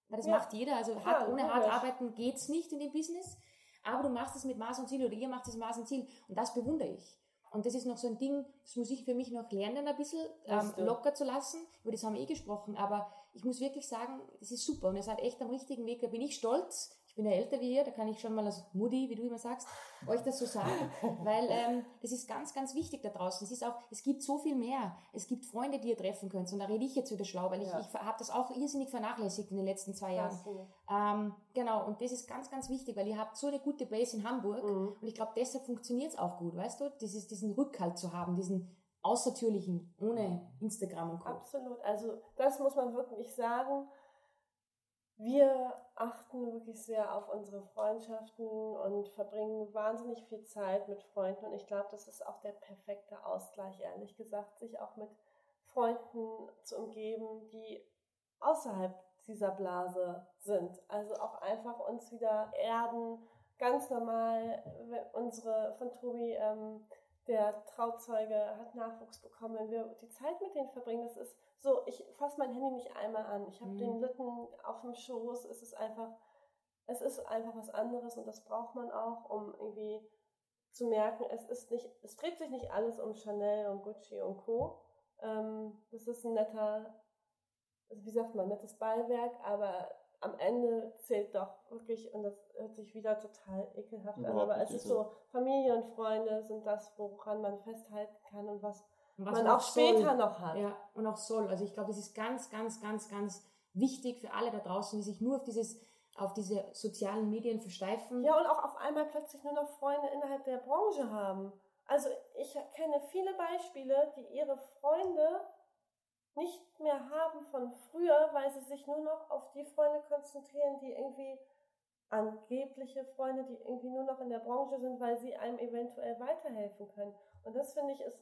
weil das Ja. macht jeder, also hart, ohne hart arbeiten geht's nicht in dem Business, aber du machst es mit Maß und Ziel oder ihr macht es mit Maß und Ziel. Und das bewundere ich. Und das ist noch so ein Ding, das muss ich für mich noch lernen, ein bisschen ähm, locker zu lassen. Über das haben wir eh gesprochen, aber ich muss wirklich sagen, das ist super. Und ihr seid echt am richtigen Weg. Da bin ich stolz, bin ja älter wie ihr, da kann ich schon mal als Mutti, wie du immer sagst, euch das so sagen, [laughs] weil ähm, das ist ganz, ganz wichtig da draußen. Es ist auch, es gibt so viel mehr. Es gibt Freunde, die ihr treffen könnt. Und da rede ich jetzt wieder schlau, weil ich, ja. ich habe das auch irrsinnig vernachlässigt in den letzten zwei Jahren. Ähm, genau, und das ist ganz, ganz wichtig, weil ihr habt so eine gute Base in Hamburg mhm. und ich glaube, deshalb funktioniert es auch gut, weißt du, dieses, diesen Rückhalt zu haben, diesen außertürlichen, ohne Instagram und Co. Absolut, also das muss man wirklich sagen wir achten wirklich sehr auf unsere Freundschaften und verbringen wahnsinnig viel Zeit mit Freunden. Und ich glaube, das ist auch der perfekte Ausgleich, ehrlich gesagt, sich auch mit Freunden zu umgeben, die außerhalb dieser Blase sind. Also auch einfach uns wieder erden, ganz normal unsere von Tobi, ähm, der Trauzeuge, hat Nachwuchs bekommen. Wenn wir die Zeit mit denen verbringen, das ist so, ich fasse mein Handy nicht einmal an. Ich habe mhm. den Lütten auf dem Schoß. Es ist einfach, es ist einfach was anderes und das braucht man auch, um irgendwie zu merken, es ist nicht, es dreht sich nicht alles um Chanel und Gucci und Co. Ähm, das ist ein netter, also wie sagt man, nettes Beiwerk, aber am Ende zählt doch wirklich, und das hört sich wieder total ekelhaft an, aber es ist so, Familie und Freunde sind das, woran man festhalten kann und was was man auch später soll. noch hat. Ja, und auch soll. Also ich glaube, das ist ganz, ganz, ganz, ganz wichtig für alle da draußen, die sich nur auf dieses auf diese sozialen Medien versteifen. Ja, und auch auf einmal plötzlich nur noch Freunde innerhalb der Branche haben. Also ich kenne viele Beispiele, die ihre Freunde nicht mehr haben von früher, weil sie sich nur noch auf die Freunde konzentrieren, die irgendwie angebliche Freunde, die irgendwie nur noch in der Branche sind, weil sie einem eventuell weiterhelfen können. Und das finde ich ist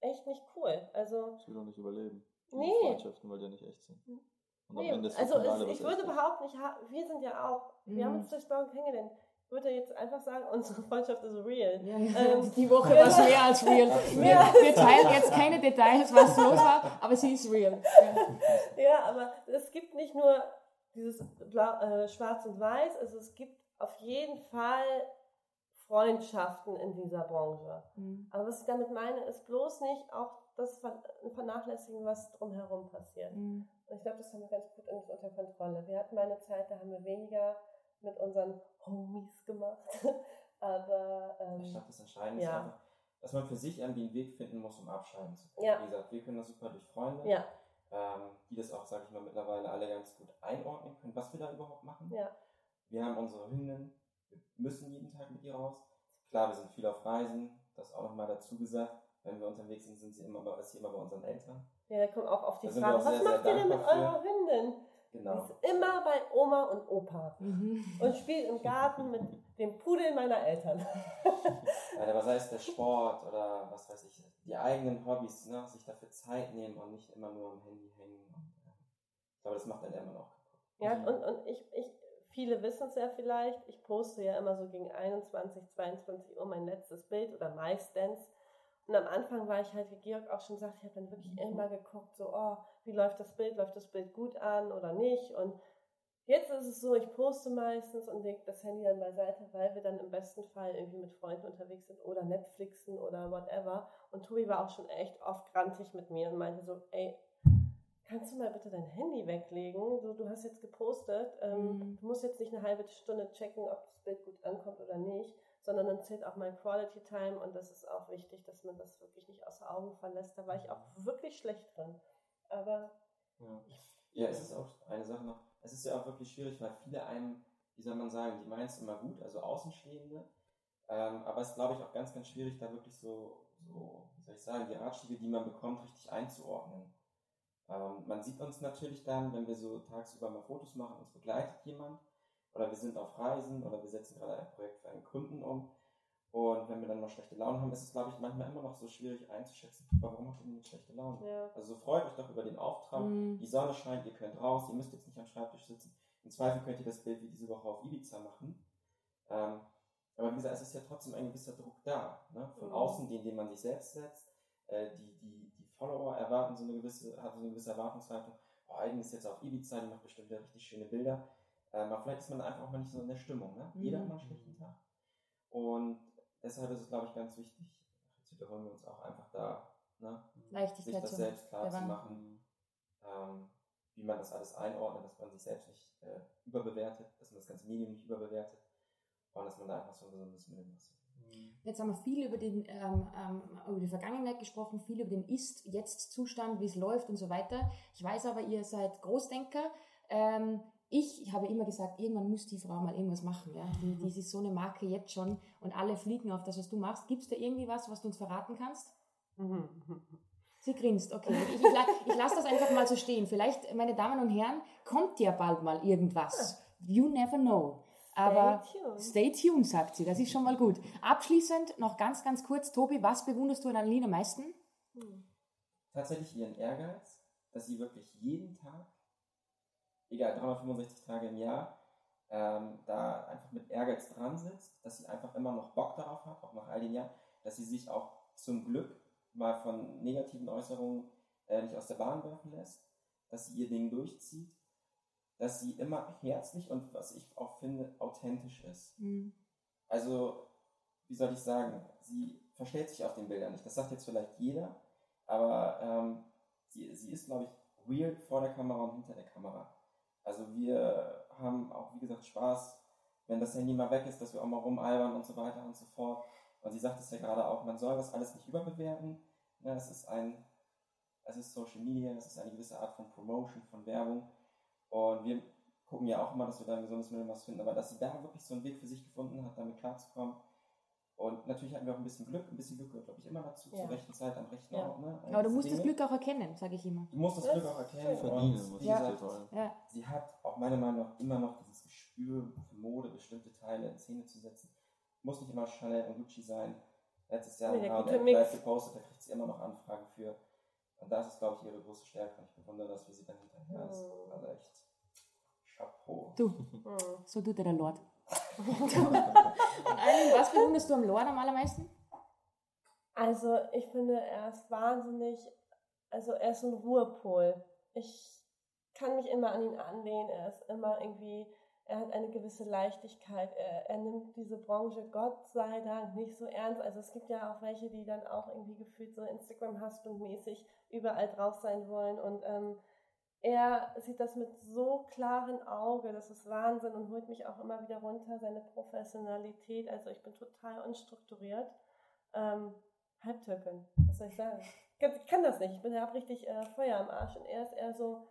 echt nicht cool. Also. Das will doch nicht überleben. Die nee. Freundschaften, weil die ja nicht echt sind. Und nee. also es, ich würde behaupten, ich wir sind ja auch, mhm. wir haben uns durch Blauen kennengelernt. Ich würde jetzt einfach sagen, unsere Freundschaft ist real. Ja, ja. Ähm, die Woche war es [laughs] mehr als real. Wir, wir, teilen jetzt keine Details, was los war, aber sie ist real. Ja, ja aber es gibt nicht nur dieses Blau, äh, Schwarz und Weiß, also es gibt auf jeden Fall Freundschaften in dieser Branche. Mhm. Aber was ich damit meine, ist bloß nicht auch das Vernachlässigen, was drumherum passiert. Mhm. Und ich glaube, das haben wir ganz gut unter Kontrolle. Wir hatten mal eine Zeit, da haben wir weniger mit unseren Homies gemacht. [laughs] Aber ähm, ich glaube, das Entscheidende ja. ist einfach, dass man für sich irgendwie einen Weg finden muss, um abschalten zu können. Ja. Wie gesagt, wir können das super durch Freunde, ja. ähm, die das auch, sage ich mal, mittlerweile alle ganz gut einordnen können, was wir da überhaupt machen. Ja. Wir haben unsere Hündin, müssen jeden Tag mit ihr raus. Klar, wir sind viel auf Reisen, das auch nochmal dazu gesagt. Wenn wir unterwegs sind, sind sie immer bei, ist sie immer bei unseren Eltern. Ja, da kommt auch auf die Frage, was sehr, macht ihr denn mit eurer Hündin? Genau. Ist immer bei Oma und Opa mhm. und spielt im Garten mit dem Pudel meiner Eltern. ja, aber sei es der Sport oder was weiß ich, die eigenen Hobbys, ne, sich dafür Zeit nehmen und nicht immer nur am Handy hängen. Ja. Ich glaube, das macht dann immer noch kaputt. Ja, und, und ich, ich Viele wissen es ja vielleicht, ich poste ja immer so gegen 21, 22 Uhr mein letztes Bild oder meistens. Und am Anfang war ich halt, wie Georg auch schon sagt, ich habe dann wirklich immer geguckt, so, oh, wie läuft das Bild, läuft das Bild gut an oder nicht. Und jetzt ist es so, ich poste meistens und lege das Handy dann beiseite, weil wir dann im besten Fall irgendwie mit Freunden unterwegs sind oder Netflixen oder whatever. Und Tobi war auch schon echt oft grantig mit mir und meinte so, ey, kannst du mal bitte dein Handy weglegen? So, du hast jetzt gepostet, ähm, mhm. du musst jetzt nicht eine halbe Stunde checken, ob das Bild gut ankommt oder nicht, sondern dann zählt auch mein Quality Time und das ist auch wichtig, dass man das wirklich nicht außer Augen verlässt. Da war ich auch wirklich schlecht drin. Aber. Ja, ja es ist auch eine Sache noch, es ist ja auch wirklich schwierig, weil viele einem, wie soll man sagen, die meinen es immer gut, also Außenstehende. Ähm, aber es ist, glaube ich, auch ganz, ganz schwierig, da wirklich so, so, wie soll ich sagen, die Ratschläge, die man bekommt, richtig einzuordnen. Ähm, man sieht uns natürlich dann, wenn wir so tagsüber mal Fotos machen, uns begleitet jemand oder wir sind auf Reisen oder wir setzen gerade ein Projekt für einen Kunden um. Und wenn wir dann mal schlechte Laune haben, ist es, glaube ich, manchmal immer noch so schwierig einzuschätzen, warum habt ihr denn schlechte Laune? Ja. Also freut euch doch über den Auftrag. Mhm. Die Sonne scheint, ihr könnt raus, ihr müsst jetzt nicht am Schreibtisch sitzen. Im Zweifel könnt ihr das Bild wie diese Woche auf Ibiza machen. Ähm, aber wie gesagt, es ist ja trotzdem ein gewisser Druck da. Ne? Von mhm. außen, den, den man sich selbst setzt. Äh, die, die, Follower erwarten so eine gewisse, haben so eine gewisse Erwartungshaltung, oh, Eigen ist jetzt auf Ibiza, die macht bestimmt richtig schöne Bilder. Ähm, aber vielleicht ist man einfach auch mal nicht so in der Stimmung. Ne? Mhm. Jeder hat mal einen schlechten Tag. Und deshalb ist es, glaube ich, ganz wichtig, zu wiederholen wir uns auch einfach da, ne? Leichtigkeit sich das selbst klar zu machen, ähm, wie man das alles einordnet, dass man sich selbst nicht äh, überbewertet, dass man das ganze Medium nicht überbewertet und dass man da einfach so ein gesundes Mittelmaß findet. Jetzt haben wir viel über, den, ähm, ähm, über die Vergangenheit gesprochen, viel über den Ist-Jetzt-Zustand, wie es läuft und so weiter. Ich weiß aber, ihr seid Großdenker. Ähm, ich habe immer gesagt, irgendwann muss die Frau mal irgendwas machen. Ja? Die, die ist so eine Marke jetzt schon und alle fliegen auf das, was du machst. Gibt es da irgendwie was, was du uns verraten kannst? [laughs] Sie grinst, okay. Ich, ich, ich lasse das einfach mal so stehen. Vielleicht, meine Damen und Herren, kommt ja bald mal irgendwas. You never know. Aber Stay tuned. stay tuned, sagt sie. Das ist schon mal gut. Abschließend noch ganz, ganz kurz, Tobi, was bewunderst du an Aline am meisten? Tatsächlich ihren Ehrgeiz, dass sie wirklich jeden Tag, egal 365 Tage im Jahr, ähm, da einfach mit Ehrgeiz dran sitzt, dass sie einfach immer noch Bock darauf hat, auch nach all den Jahren, dass sie sich auch zum Glück mal von negativen Äußerungen äh, nicht aus der Bahn werfen lässt, dass sie ihr Ding durchzieht, dass sie immer herzlich und was ich auch finde, authentisch ist. Hm. Also, wie soll ich sagen, sie verstellt sich auf den Bildern nicht. Das sagt jetzt vielleicht jeder, aber ähm, sie, sie ist, glaube ich, real vor der Kamera und hinter der Kamera. Also wir haben auch, wie gesagt, Spaß, wenn das Handy mal weg ist, dass wir auch mal rumalbern und so weiter und so fort. Und sie sagt es ja gerade auch, man soll das alles nicht überbewerten. Ja, es ist ein, es ist Social Media, es ist eine gewisse Art von Promotion, von Werbung. Und wir gucken ja auch immer, dass wir da ein gesundes Mittelmaß finden, aber dass sie da wirklich so einen Weg für sich gefunden hat, damit klarzukommen. Und natürlich hatten wir auch ein bisschen Glück, ein bisschen Glück gehört, glaube ich, immer dazu, Ja. zur rechten Zeit am rechten Ja. Ort. Ne? Aber du musst das Dinge. Glück auch erkennen, sage ich immer. Du musst das Das Glück auch erkennen. Verdienen, Und wie ich gesagt. Ja. sie hat auch meiner Meinung nach immer noch dieses Gespür für Mode, bestimmte Teile in Szene zu setzen. Muss nicht immer Chanel und Gucci sein. Letztes Jahr Nee, der haben gute wir Mix. live gepostet, da kriegt sie immer noch Anfragen für. Und das ist, glaube ich, ihre große Stärke. Und ich bewundere das, wie sie dann hinterher ist. Mhm. Also echt Chapeau. Du, Hm. so tut er der Lord. [laughs] Und Eileen, was bewunderst du am Lord am allermeisten? Also ich finde, er ist wahnsinnig, also er ist ein Ruhepol. Ich kann mich immer an ihn anlehnen, er ist immer irgendwie, er hat eine gewisse Leichtigkeit, er, er nimmt diese Branche Gott sei Dank nicht so ernst. Also es gibt ja auch welche, die dann auch irgendwie gefühlt so Instagram-Husband-mäßig überall drauf sein wollen und ähm, er sieht das mit so klaren Auge, das ist Wahnsinn und holt mich auch immer wieder runter, seine Professionalität. Also ich bin total unstrukturiert. Ähm, Halbtürken, was soll ich sagen? Ich kann, ich kann das nicht, ich bin ja richtig äh, Feuer am Arsch und er ist eher so,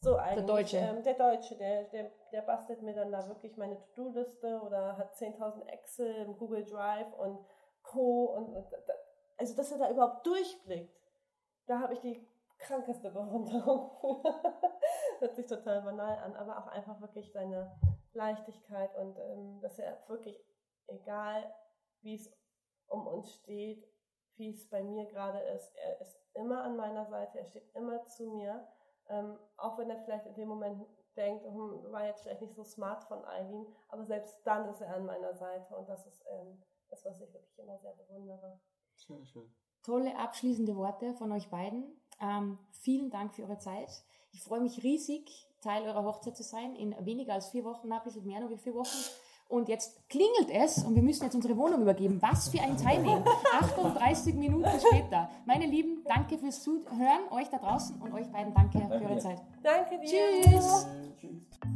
so eigentlich. Deutsche. Ähm, der Deutsche, der, der, der bastelt mir dann da wirklich meine To-Do-Liste oder hat 10.000 Excel im Google Drive und Co. Und, und also, dass er da überhaupt durchblickt, da habe ich die krankeste Bewunderung. [laughs] Hört sich total banal an, aber auch einfach wirklich seine Leichtigkeit und ähm, dass er wirklich, egal wie es um uns steht, wie es bei mir gerade ist, er ist immer an meiner Seite, er steht immer zu mir, ähm, auch wenn er vielleicht in dem Moment denkt, hm, war jetzt vielleicht nicht so smart von Eileen, aber selbst dann ist er an meiner Seite und das ist ähm, das, was ich wirklich immer sehr bewundere. Schön, schön. Tolle abschließende Worte von euch beiden. Ähm, vielen Dank für eure Zeit. Ich freue mich riesig, Teil eurer Hochzeit zu sein. In weniger als vier Wochen, na, ein bisschen mehr, noch wie vier Wochen. Und jetzt klingelt es und wir müssen jetzt unsere Wohnung übergeben. Was für ein Timing. 38 Minuten später. Meine Lieben, danke fürs Zuhören, euch da draußen und euch beiden danke für Danke eure dir. Zeit. Danke dir! Tschüss. Tschüss.